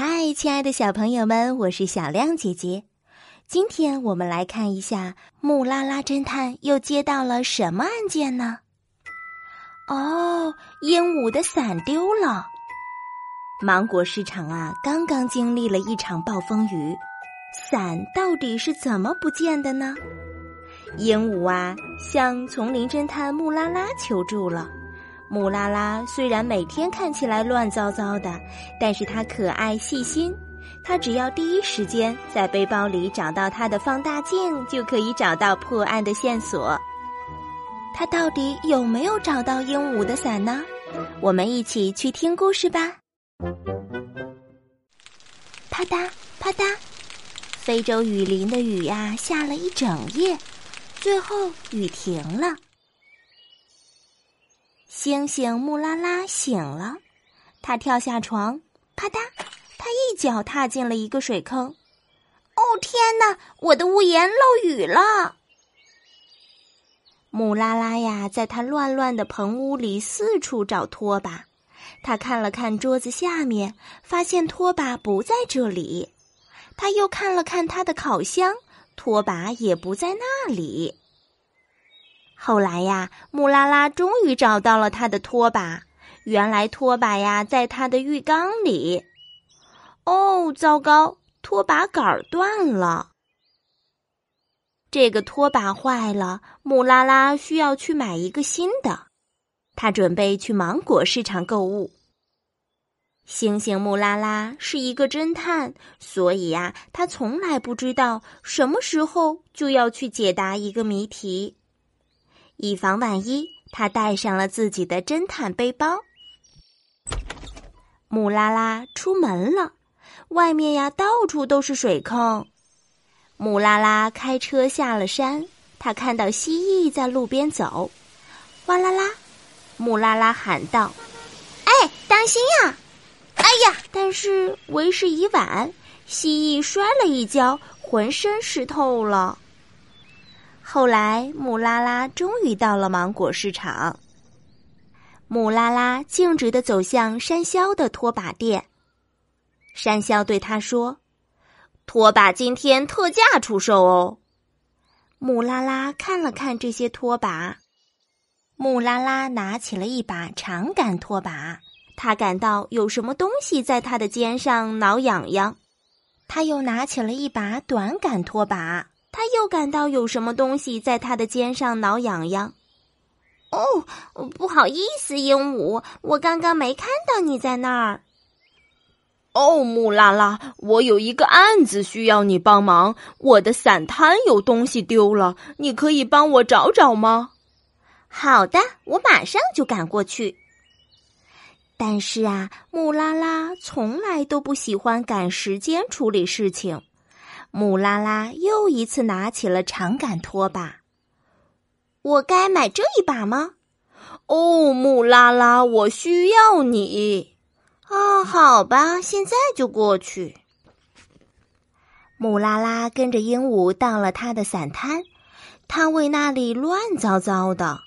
嗨，亲爱的小朋友们，我是小亮姐姐。今天我们来看一下木拉拉侦探又接到了什么案件呢？哦，鹦鹉的伞丢了。芒果市场啊，刚刚经历了一场暴风雨，伞到底是怎么不见的呢？鹦鹉啊，向丛林侦探木拉拉求助了。木拉拉虽然每天看起来乱糟糟的，但是他可爱细心。他只要第一时间在背包里找到他的放大镜，就可以找到破案的线索。他到底有没有找到鹦鹉的伞呢？我们一起去听故事吧。啪嗒啪嗒，非洲雨林的雨呀，下了一整夜，最后雨停了。星星木拉拉醒了，他跳下床，啪嗒，他一脚踏进了一个水坑。哦天哪，我的屋檐漏雨了！木拉拉呀，在他乱乱的棚屋里四处找拖把。他看了看桌子下面，发现拖把不在这里。他又看了看他的烤箱，拖把也不在那里。后来呀，木拉拉终于找到了他的拖把。原来拖把呀，在他的浴缸里。哦，糟糕，拖把杆断了。这个拖把坏了，木拉拉需要去买一个新的。他准备去芒果市场购物。星星木拉拉是一个侦探，所以呀，他从来不知道什么时候就要去解答一个谜题。以防万一，他带上了自己的侦探背包。木拉拉出门了，外面呀到处都是水坑。木拉拉开车下了山，他看到蜥蜴在路边走，哗啦啦！木拉拉喊道：“哎，当心呀！”哎呀，但是为时已晚，蜥蜴摔了一跤，浑身湿透了。后来，木拉拉终于到了芒果市场。木拉拉径直的走向山魈的拖把店。山魈对他说：“拖把今天特价出售哦。”木拉拉看了看这些拖把，木拉拉拿起了一把长杆拖把，他感到有什么东西在他的肩上挠痒痒。他又拿起了一把短杆拖把。他又感到有什么东西在他的肩上挠痒痒。哦，不好意思，鹦鹉，我刚刚没看到你在那儿。哦，木拉拉，我有一个案子需要你帮忙。我的伞摊有东西丢了，你可以帮我找找吗？好的，我马上就赶过去。但是啊，木拉拉从来都不喜欢赶时间处理事情。木拉拉又一次拿起了长杆拖把。我该买这一把吗？哦，木拉拉，我需要你。啊，好吧，现在就过去。木拉拉跟着鹦鹉到了他的伞摊，摊位那里乱糟糟的。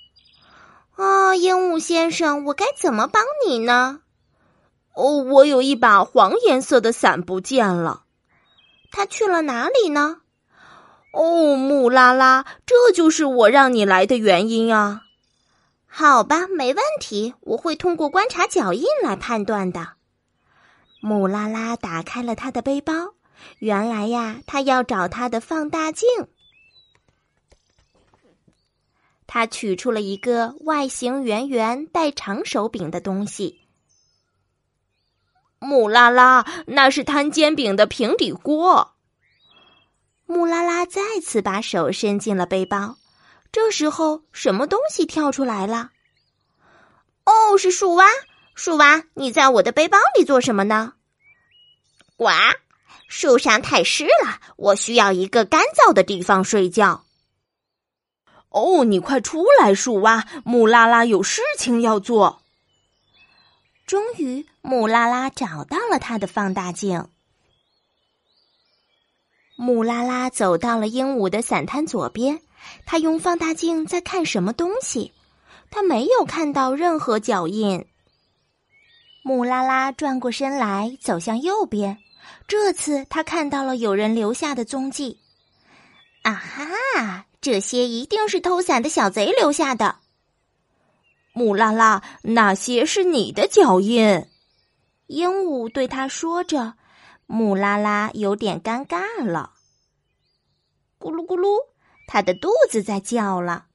啊，鹦鹉先生，我该怎么帮你呢？哦，我有一把黄颜色的伞不见了。他去了哪里呢？哦，木拉拉，这就是我让你来的原因啊！好吧，没问题，我会通过观察脚印来判断的。木拉拉打开了他的背包，原来呀，他要找他的放大镜。他取出了一个外形圆圆、带长手柄的东西。木拉拉，那是摊煎饼的平底锅。木拉拉再次把手伸进了背包，这时候什么东西跳出来了？哦，是树蛙！树蛙，你在我的背包里做什么呢？呱！树上太湿了，我需要一个干燥的地方睡觉。哦，你快出来，树蛙！木拉拉有事情要做。终于，木拉拉找到了他的放大镜。木拉拉走到了鹦鹉的伞摊左边，他用放大镜在看什么东西。他没有看到任何脚印。木拉拉转过身来，走向右边。这次他看到了有人留下的踪迹。啊哈！这些一定是偷伞的小贼留下的。木拉拉，那些是你的脚印。鹦鹉对他说着。木拉拉有点尴尬了。咕噜咕噜，他的肚子在叫了。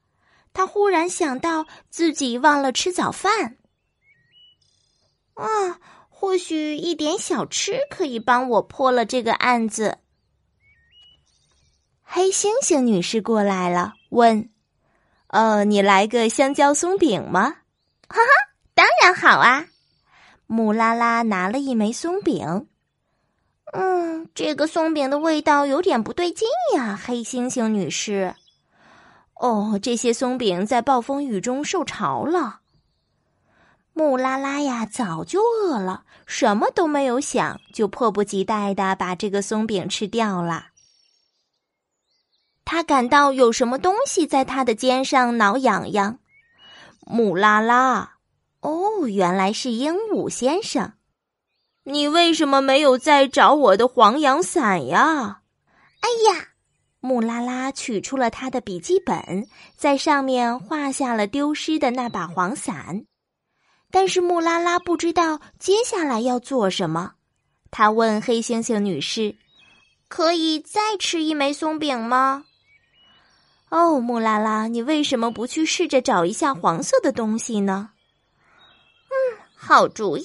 他忽然想到自己忘了吃早饭。啊，或许一点小吃可以帮我破了这个案子。黑猩猩女士过来了，问：“呃，你来个香蕉松饼吗？”“哈哈，当然好啊！”木拉拉拿了一枚松饼。“嗯，这个松饼的味道有点不对劲呀，黑猩猩女士。”“哦，这些松饼在暴风雨中受潮了。”木拉拉呀，早就饿了，什么都没有想，就迫不及待的把这个松饼吃掉了。他感到有什么东西在他的肩上挠痒痒，木拉拉，哦，原来是鹦鹉先生，你为什么没有再找我的黄羊伞呀？哎呀，穆拉拉取出了他的笔记本，在上面画下了丢失的那把黄伞，但是穆拉拉不知道接下来要做什么。他问黑猩猩女士：“可以再吃一枚松饼吗？”哦，木拉拉，你为什么不去试着找一下黄色的东西呢？嗯，好主意。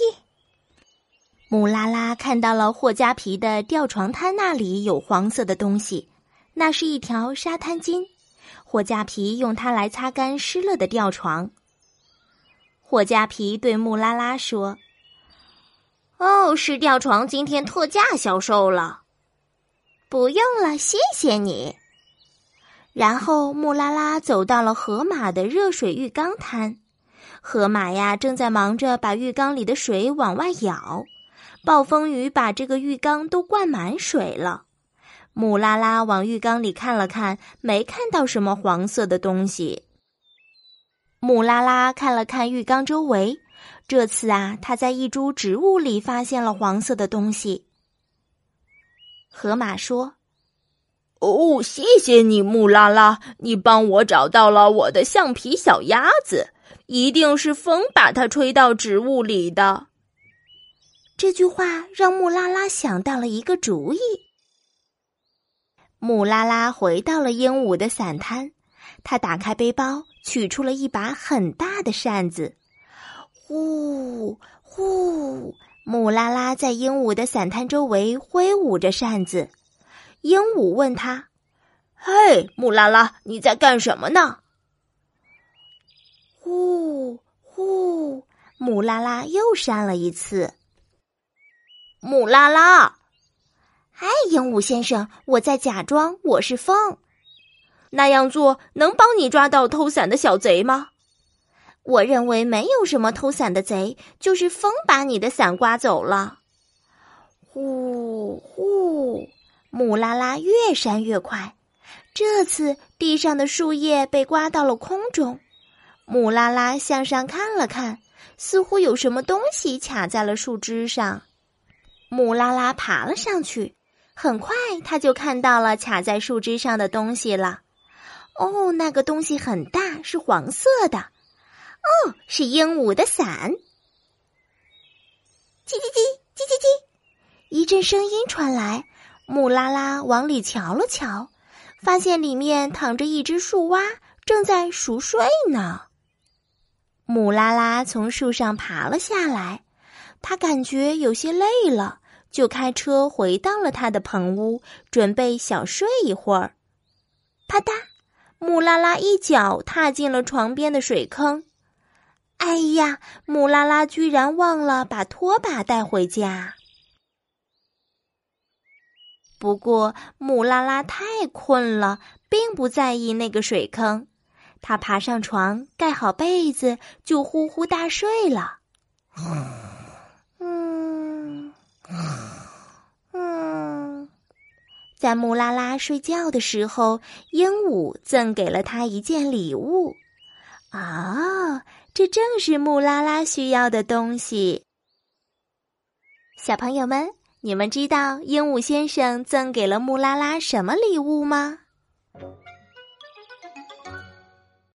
木拉拉看到了霍加皮的吊床摊那里有黄色的东西，那是一条沙滩巾。霍加皮用它来擦干湿了的吊床。霍加皮对木拉拉说：“哦，是吊床今天特价销售了。”不用了，谢谢你。然后木拉拉走到了河马的热水浴缸滩，河马呀正在忙着把浴缸里的水往外舀，暴风雨把这个浴缸都灌满水了。木拉拉往浴缸里看了看，没看到什么黄色的东西。木拉拉看了看浴缸周围，这次啊，他在一株植物里发现了黄色的东西。河马说。哦，谢谢你，木拉拉，你帮我找到了我的橡皮小鸭子，一定是风把它吹到植物里的。这句话让木拉拉想到了一个主意。木拉拉回到了鹦鹉的伞摊，他打开背包，取出了一把很大的扇子，呼呼，木拉拉在鹦鹉的伞摊周围挥舞着扇子。鹦鹉问他：“嘿，木拉拉，你在干什么呢？”呼呼，木拉拉又扇了一次。木拉拉，嗨，鹦鹉先生，我在假装我是风。那样做能帮你抓到偷伞的小贼吗？我认为没有什么偷伞的贼，就是风把你的伞刮走了。呼呼。木拉拉越扇越快，这次地上的树叶被刮到了空中。木拉拉向上看了看，似乎有什么东西卡在了树枝上。木拉拉爬了上去，很快他就看到了卡在树枝上的东西了。哦，那个东西很大，是黄色的。哦，是鹦鹉的伞。叽叽叽，叽叽叽，一阵声音传来。木拉拉往里瞧了瞧，发现里面躺着一只树蛙，正在熟睡呢。木拉拉从树上爬了下来，他感觉有些累了，就开车回到了他的棚屋，准备小睡一会儿。啪嗒，木拉拉一脚踏进了床边的水坑。哎呀，木拉拉居然忘了把拖把带回家。不过，木拉拉太困了，并不在意那个水坑。他爬上床，盖好被子，就呼呼大睡了。嗯嗯，在木拉拉睡觉的时候，鹦鹉赠给了他一件礼物。啊，这正是木拉拉需要的东西。小朋友们，你们知道鹦鹉先生赠给了木拉拉什么礼物吗？